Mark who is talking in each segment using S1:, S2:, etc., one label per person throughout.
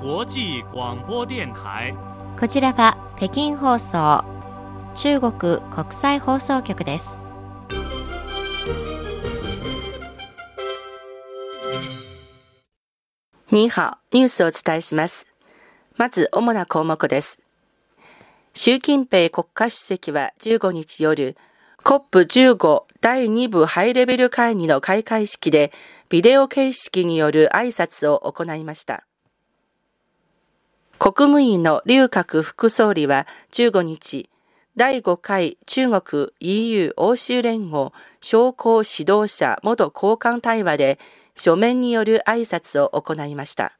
S1: 際广播電台
S2: こちらは北京放送中国国際放送局です
S3: ニーハオニュースをお伝えします。まず、主な項目です。習近平国家主席は15日夜、COP15 第2部ハイレベル会議の開会式で、ビデオ形式による挨拶を行いました。国務院の劉鶴副総理は15日、第5回中国 EU 欧州連合商工指導者元交換対話で書面による挨拶を行いました。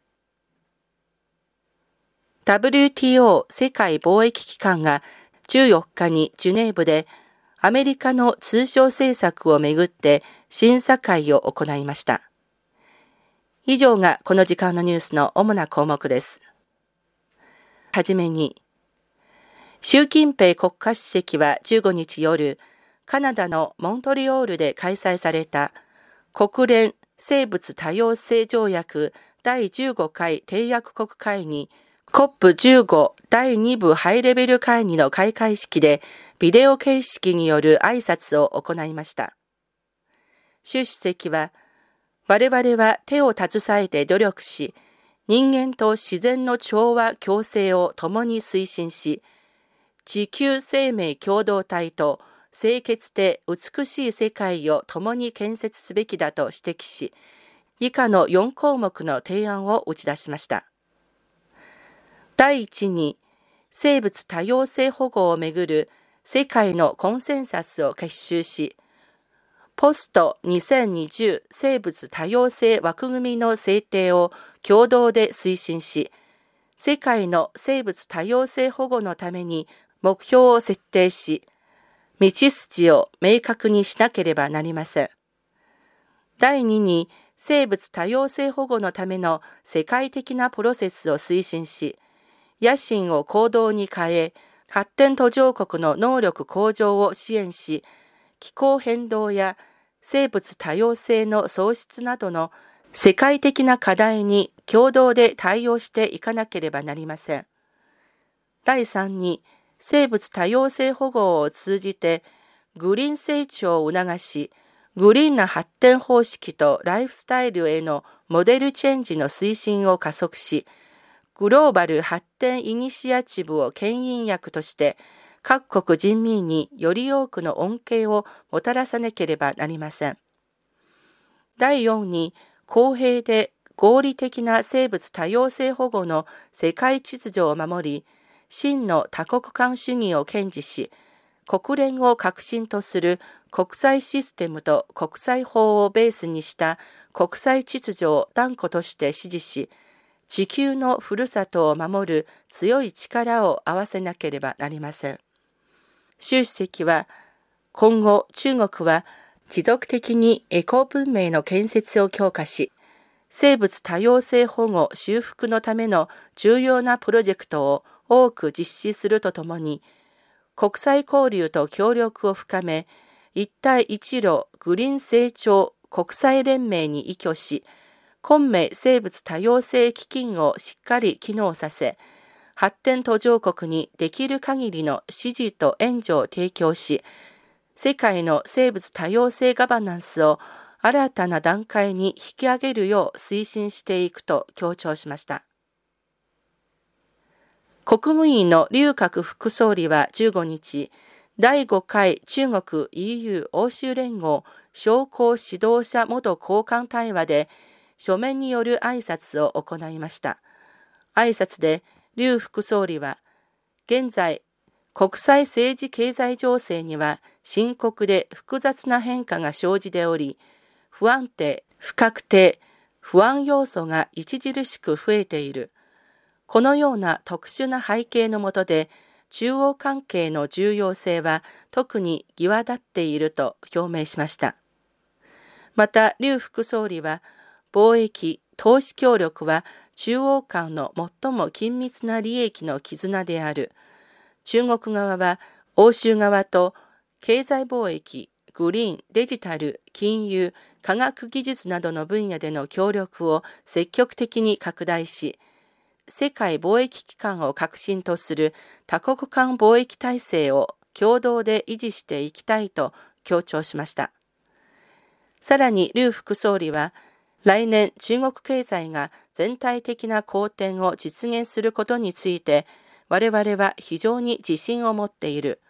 S3: WTO 世界貿易機関が14日にジュネーブでアメリカの通商政策をめぐって審査会を行いました。以上がこの時間のニュースの主な項目です。はじめに、習近平国家主席は15日夜、カナダのモントリオールで開催された国連生物多様性条約第15回締約国会議 COP15 第2部ハイレベル会議の開会式でビデオ形式による挨拶を行いました。習主席は、我々は手を携えて努力し、人間と自然の調和共生を共に推進し、地球生命共同体と清潔で美しい世界を共に建設すべきだと指摘し、以下の4項目の提案を打ち出しました。第1に、生物多様性保護をめぐる世界のコンセンサスを結集し、ポスト2020生物多様性枠組みの制定を共同で推進し、世界の生物多様性保護のために目標を設定し、道筋を明確にしなければなりません。第2に、生物多様性保護のための世界的なプロセスを推進し、野心を行動に変え、発展途上国の能力向上を支援し、気候変動や生物多様性の喪失などの世界的な課題に共同で対応していかなければなりません。第3に、生物多様性保護を通じてグリーン成長を促し、グリーンな発展方式とライフスタイルへのモデルチェンジの推進を加速し、グローバル発展イニシアチブを牽引役として各国人民により多くの恩恵をもたらさなければなりません。第4に公平で合理的な生物多様性保護の世界秩序を守り、真の多国間主義を堅持し、国連を核心とする国際システムと国際法をベースにした国際秩序を断固として支持し、地球のふるさとを守る強い力を合わせなければなりません。習主席は、今後中国は持続的にエコ文明の建設を強化し、生物多様性保護修復のための重要なプロジェクトを多く実施するとともに、国際交流と協力を深め、一帯一路グリーン成長国際連盟に依拠し、昆明生物多様性基金をしっかり機能させ、発展途上国にできる限りの支持と援助を提供し、世界の生物多様性ガバナンスを新たな段階に引き上げるよう推進していくと強調しました。国務院の劉鶴副総理は15日、第5回中国 EU 欧州連合商工指導者元交換対話で書面による挨拶を行いました。挨拶で劉副総理は、現在、国際政治経済情勢には深刻で複雑な変化が生じており、不安定、不確定、不安要素が著しく増えている。このような特殊な背景のもとで、中央関係の重要性は特に際立っていると表明しました。また、劉副総理は、貿易、投資協力は中央間の最も緊密な利益の絆である。中国側は欧州側と経済貿易、グリーン、デジタル、金融、科学技術などの分野での協力を積極的に拡大し、世界貿易機関を核心とする多国間貿易体制を共同で維持していきたいと強調しました。さらに、劉副総理は、来年中国経済が全体的な好転を実現することについて、我々は非常に自信を持っている。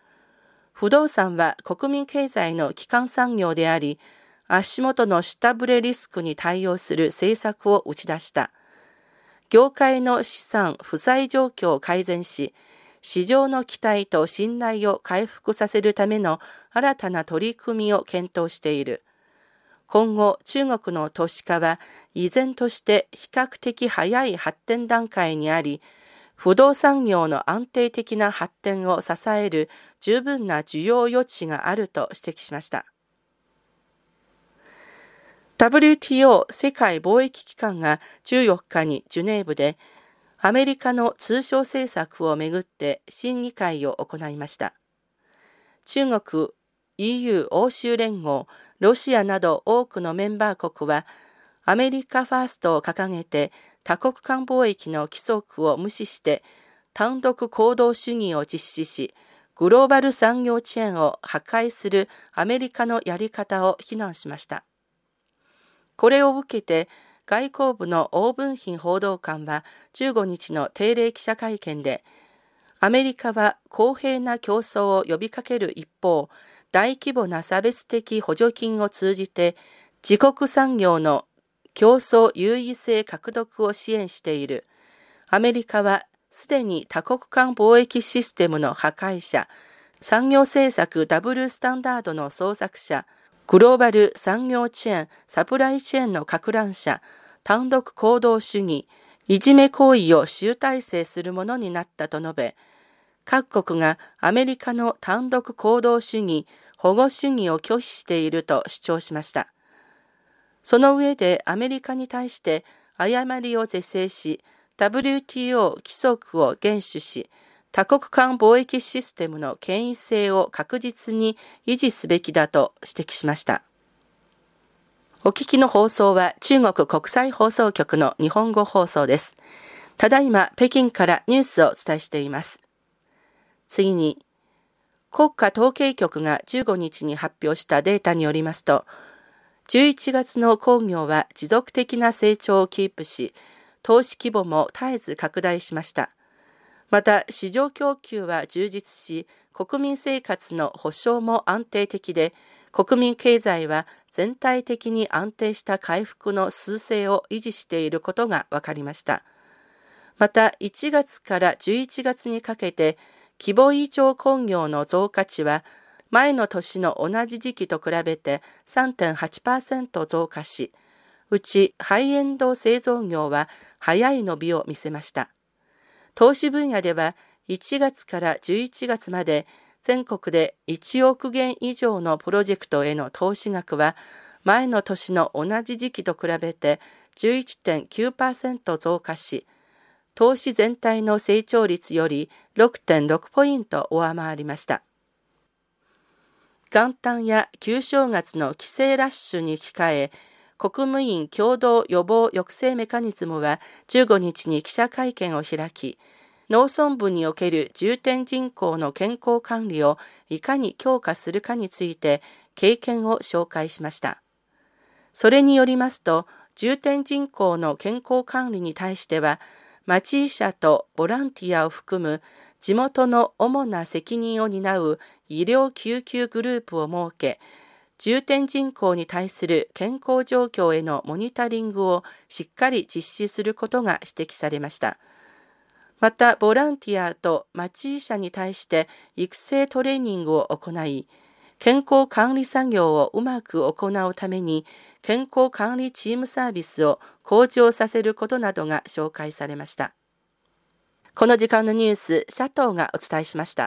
S3: 不動産は国民経済の基幹産業であり、足元の下振れリスクに対応する政策を打ち出した。業界の資産、負債状況を改善し、市場の期待と信頼を回復させるための新たな取り組みを検討している。今後、中国の都市化は依然として比較的早い発展段階にあり、不動産業の安定的な発展を支える十分な需要余地があると指摘しました。WTO 世界貿易機関が14日にジュネーブでアメリカの通商政策をめぐって審議会を行いました。中国、EU 欧州連合、ロシアなど多くのメンバー国はアメリカファーストを掲げて多国間貿易の規則を無視して単独行動主義を実施し、グローバル産業チェーンを破壊するアメリカのやり方を非難しました。これを受けて、外交部のオーブンヒン報道官は15日の定例記者会見で、アメリカは公平な競争を呼びかける一方、大規模な差別的補助金を通じて自国産業の競争優位性獲得を支援している。アメリカはすでに多国間貿易システムの破壊者、産業政策ダブルスタンダードの創作者、グローバル産業チェーン、サプライチェーンの拡乱者、単独行動主義、いじめ行為を集大成するものになったと述べ、各国がアメリカの単独行動主義、保護主義を拒否していると主張しました。その上でアメリカに対して誤りを是正し、WTO 規則を厳守し、多国間貿易システムの権威性を確実に維持すべきだと指摘しました。お聞きの放送は中国国際放送局の日本語放送です。ただいま北京からニュースをお伝えしています。次に、国家統計局が15日に発表したデータによりますと、11月の工業は持続的な成長をキープし、投資規模も絶えず拡大しました。また市場供給は充実し国民生活の保障も安定的で国民経済は全体的に安定した回復の数勢を維持していることが分かりましたまた1月から11月にかけて規模以上工業の増加値は前の年の同じ時期と比べて3.8%増加しうちハイエンド製造業は早い伸びを見せました。投資分野では1月から11月まで全国で1億元以上のプロジェクトへの投資額は前の年の同じ時期と比べて11.9%増加し、投資全体の成長率より6.6ポイント上回りました。元旦や旧正月の帰省ラッシュに控え、国務院共同予防抑制メカニズムは15日に記者会見を開き、農村部における重点人口の健康管理をいかに強化するかについて経験を紹介しました。それによりますと、重点人口の健康管理に対しては、町医者とボランティアを含む地元の主な責任を担う医療救急グループを設け、重点人口に対する健康状況へのモニタリングをしっかり実施することが指摘されました。また、ボランティアと町医者に対して育成トレーニングを行い、健康管理作業をうまく行うために、健康管理チームサービスを向上させることなどが紹介されました。この時間のニュース、シャトーがお伝えしました。